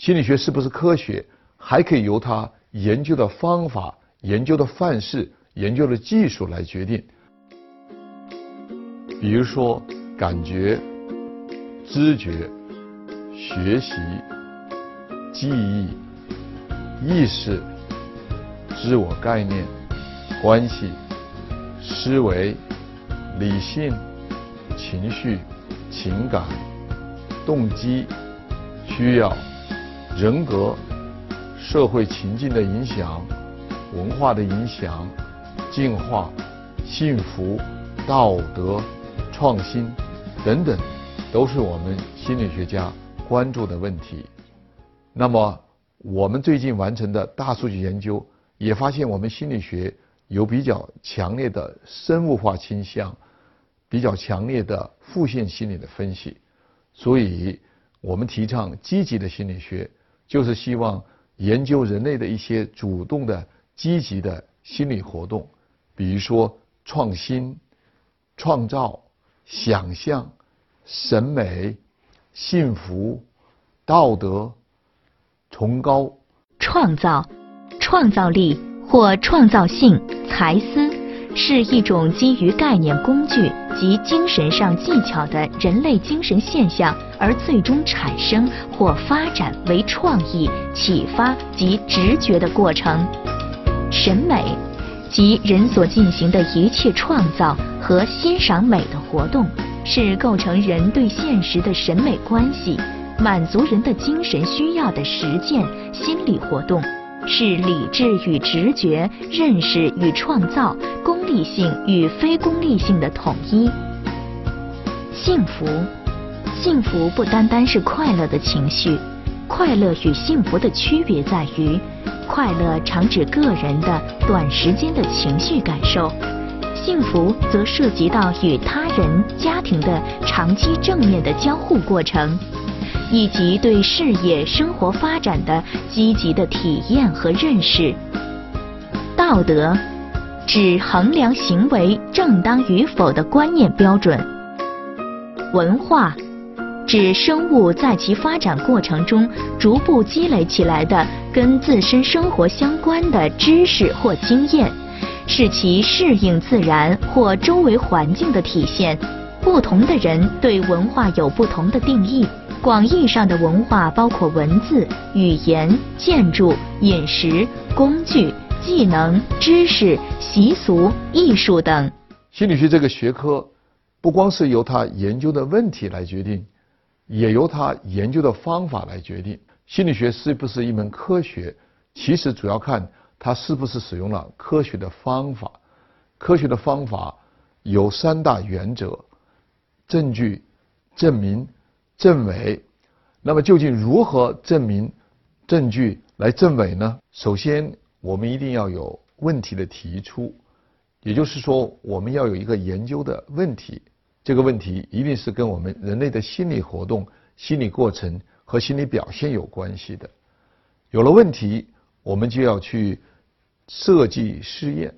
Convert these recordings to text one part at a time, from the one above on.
心理学是不是科学，还可以由它研究的方法、研究的范式、研究的技术来决定。比如说，感觉、知觉、学习、记忆、意识、自我概念、关系、思维、理性、情绪、情感、动机、需要、人格、社会情境的影响、文化的影响、进化、幸福、道德。创新等等，都是我们心理学家关注的问题。那么，我们最近完成的大数据研究也发现，我们心理学有比较强烈的生物化倾向，比较强烈的负线心理的分析。所以，我们提倡积极的心理学，就是希望研究人类的一些主动的、积极的心理活动，比如说创新、创造。想象、审美、幸福、道德、崇高、创造、创造力或创造性、才思，是一种基于概念、工具及精神上技巧的人类精神现象，而最终产生或发展为创意、启发及直觉的过程。审美。即人所进行的一切创造和欣赏美的活动，是构成人对现实的审美关系、满足人的精神需要的实践心理活动，是理智与直觉、认识与创造、功利性与非功利性的统一。幸福，幸福不单单是快乐的情绪，快乐与幸福的区别在于。快乐常指个人的短时间的情绪感受，幸福则涉及到与他人、家庭的长期正面的交互过程，以及对事业、生活发展的积极的体验和认识。道德指衡量行为正当与否的观念标准。文化。指生物在其发展过程中逐步积累起来的跟自身生活相关的知识或经验，是其适应自然或周围环境的体现。不同的人对文化有不同的定义。广义上的文化包括文字、语言、建筑、饮食、工具、技能、知识、习俗、艺术等。心理学这个学科，不光是由他研究的问题来决定。也由他研究的方法来决定。心理学是不是一门科学，其实主要看它是不是使用了科学的方法。科学的方法有三大原则：证据、证明、证伪。那么究竟如何证明证据来证伪呢？首先，我们一定要有问题的提出，也就是说，我们要有一个研究的问题。这个问题一定是跟我们人类的心理活动、心理过程和心理表现有关系的。有了问题，我们就要去设计试验。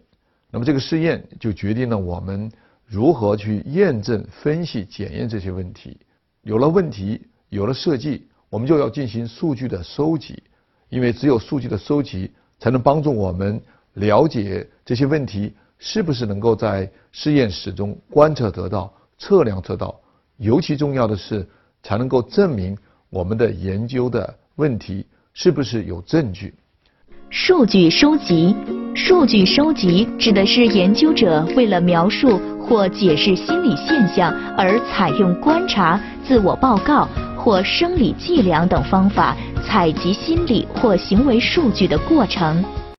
那么这个试验就决定了我们如何去验证、分析、检验这些问题。有了问题，有了设计，我们就要进行数据的收集，因为只有数据的收集，才能帮助我们了解这些问题是不是能够在实验室中观测得到。测量得到，尤其重要的是，才能够证明我们的研究的问题是不是有证据。数据收集，数据收集指的是研究者为了描述或解释心理现象而采用观察、自我报告或生理计量等方法采集心理或行为数据的过程。